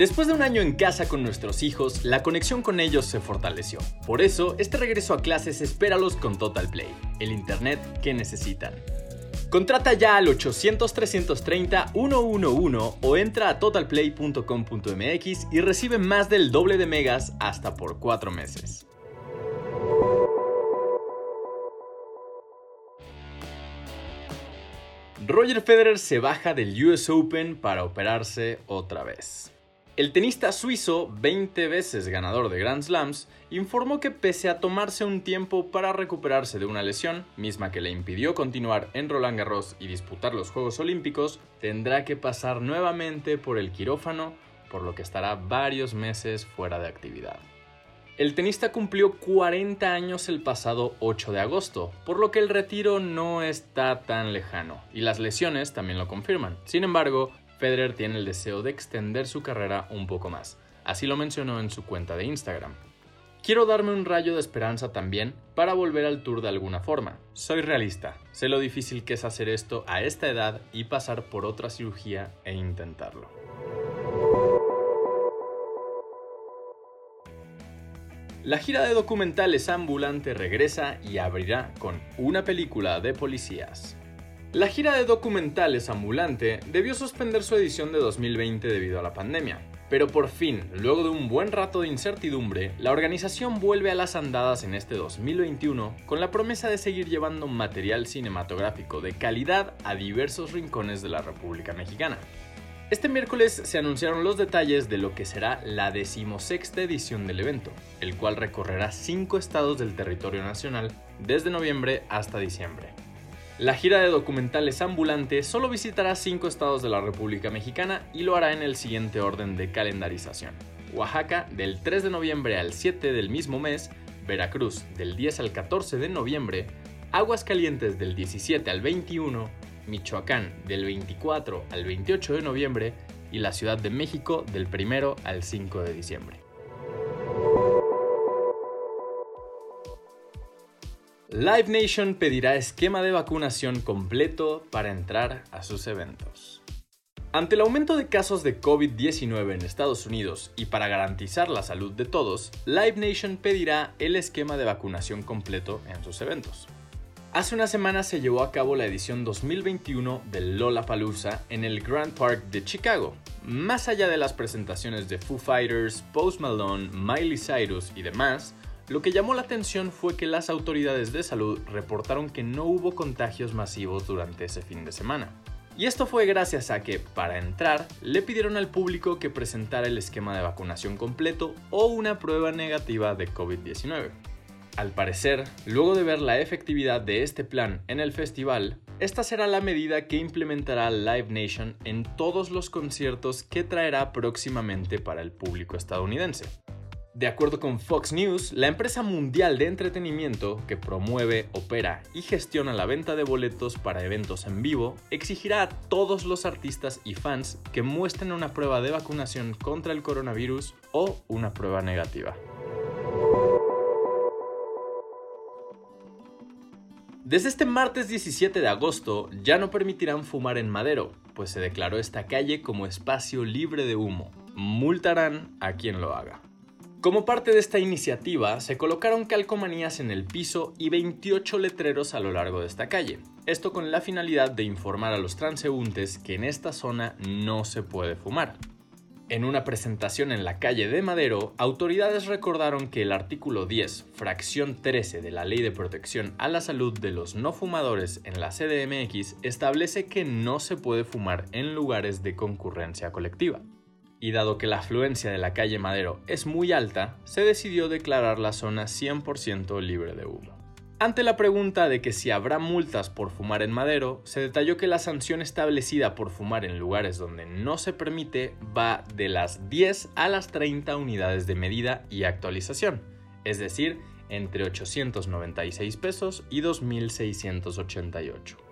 Después de un año en casa con nuestros hijos, la conexión con ellos se fortaleció. Por eso, este regreso a clases espéralos con Total Play, el internet que necesitan. Contrata ya al 800-330-111 o entra a totalplay.com.mx y recibe más del doble de megas hasta por 4 meses. Roger Federer se baja del US Open para operarse otra vez. El tenista suizo, 20 veces ganador de Grand Slams, informó que pese a tomarse un tiempo para recuperarse de una lesión, misma que le impidió continuar en Roland Garros y disputar los Juegos Olímpicos, tendrá que pasar nuevamente por el quirófano, por lo que estará varios meses fuera de actividad. El tenista cumplió 40 años el pasado 8 de agosto, por lo que el retiro no está tan lejano, y las lesiones también lo confirman. Sin embargo, Federer tiene el deseo de extender su carrera un poco más. Así lo mencionó en su cuenta de Instagram. Quiero darme un rayo de esperanza también para volver al tour de alguna forma. Soy realista, sé lo difícil que es hacer esto a esta edad y pasar por otra cirugía e intentarlo. La gira de documentales ambulante regresa y abrirá con una película de policías. La gira de documentales ambulante debió suspender su edición de 2020 debido a la pandemia. Pero por fin, luego de un buen rato de incertidumbre, la organización vuelve a las andadas en este 2021 con la promesa de seguir llevando material cinematográfico de calidad a diversos rincones de la República Mexicana. Este miércoles se anunciaron los detalles de lo que será la decimosexta edición del evento, el cual recorrerá cinco estados del territorio nacional desde noviembre hasta diciembre. La gira de documentales ambulante solo visitará cinco estados de la República Mexicana y lo hará en el siguiente orden de calendarización. Oaxaca del 3 de noviembre al 7 del mismo mes, Veracruz del 10 al 14 de noviembre, Aguascalientes del 17 al 21, Michoacán del 24 al 28 de noviembre y la Ciudad de México del 1 al 5 de diciembre. Live Nation pedirá esquema de vacunación completo para entrar a sus eventos. Ante el aumento de casos de COVID-19 en Estados Unidos y para garantizar la salud de todos, Live Nation pedirá el esquema de vacunación completo en sus eventos. Hace una semana se llevó a cabo la edición 2021 del Lollapalooza en el Grand Park de Chicago. Más allá de las presentaciones de Foo Fighters, Post Malone, Miley Cyrus y demás, lo que llamó la atención fue que las autoridades de salud reportaron que no hubo contagios masivos durante ese fin de semana. Y esto fue gracias a que, para entrar, le pidieron al público que presentara el esquema de vacunación completo o una prueba negativa de COVID-19. Al parecer, luego de ver la efectividad de este plan en el festival, esta será la medida que implementará Live Nation en todos los conciertos que traerá próximamente para el público estadounidense. De acuerdo con Fox News, la empresa mundial de entretenimiento que promueve, opera y gestiona la venta de boletos para eventos en vivo exigirá a todos los artistas y fans que muestren una prueba de vacunación contra el coronavirus o una prueba negativa. Desde este martes 17 de agosto ya no permitirán fumar en Madero, pues se declaró esta calle como espacio libre de humo. Multarán a quien lo haga. Como parte de esta iniciativa, se colocaron calcomanías en el piso y 28 letreros a lo largo de esta calle. Esto con la finalidad de informar a los transeúntes que en esta zona no se puede fumar. En una presentación en la calle de Madero, autoridades recordaron que el artículo 10, fracción 13 de la Ley de Protección a la Salud de los No Fumadores en la CDMX establece que no se puede fumar en lugares de concurrencia colectiva y dado que la afluencia de la calle Madero es muy alta, se decidió declarar la zona 100% libre de humo. Ante la pregunta de que si habrá multas por fumar en Madero, se detalló que la sanción establecida por fumar en lugares donde no se permite va de las 10 a las 30 unidades de medida y actualización, es decir, entre 896 pesos y 2.688.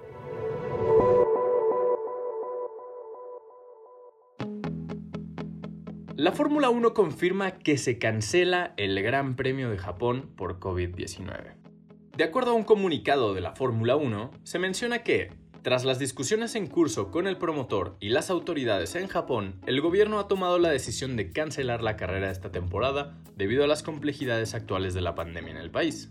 La Fórmula 1 confirma que se cancela el Gran Premio de Japón por COVID-19. De acuerdo a un comunicado de la Fórmula 1, se menciona que, Tras las discusiones en curso con el promotor y las autoridades en Japón, el gobierno ha tomado la decisión de cancelar la carrera esta temporada debido a las complejidades actuales de la pandemia en el país.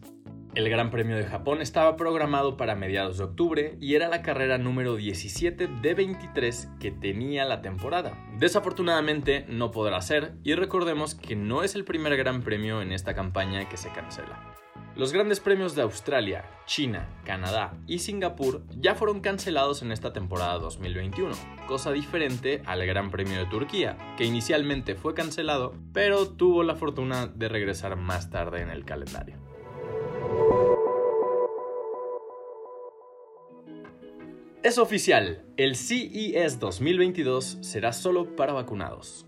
El Gran Premio de Japón estaba programado para mediados de octubre y era la carrera número 17 de 23 que tenía la temporada. Desafortunadamente no podrá ser y recordemos que no es el primer Gran Premio en esta campaña que se cancela. Los grandes premios de Australia, China, Canadá y Singapur ya fueron cancelados en esta temporada 2021, cosa diferente al Gran Premio de Turquía, que inicialmente fue cancelado, pero tuvo la fortuna de regresar más tarde en el calendario. Es oficial, el CES 2022 será solo para vacunados.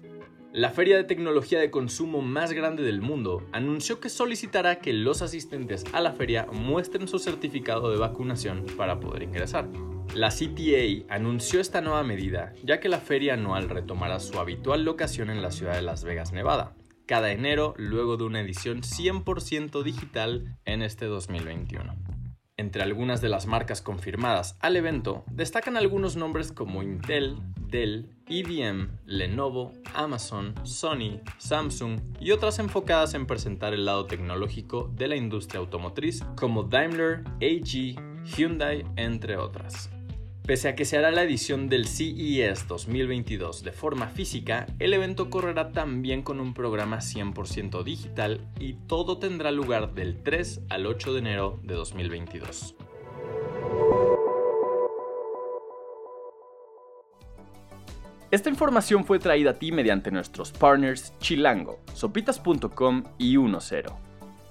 La feria de tecnología de consumo más grande del mundo anunció que solicitará que los asistentes a la feria muestren su certificado de vacunación para poder ingresar. La CTA anunció esta nueva medida, ya que la feria anual retomará su habitual locación en la ciudad de Las Vegas, Nevada, cada enero luego de una edición 100% digital en este 2021. Entre algunas de las marcas confirmadas al evento destacan algunos nombres como Intel, Dell, IBM, Lenovo, Amazon, Sony, Samsung y otras enfocadas en presentar el lado tecnológico de la industria automotriz como Daimler, AG, Hyundai, entre otras. Pese a que se hará la edición del CES 2022 de forma física, el evento correrá también con un programa 100% digital y todo tendrá lugar del 3 al 8 de enero de 2022. Esta información fue traída a ti mediante nuestros partners Chilango, sopitas.com y 10.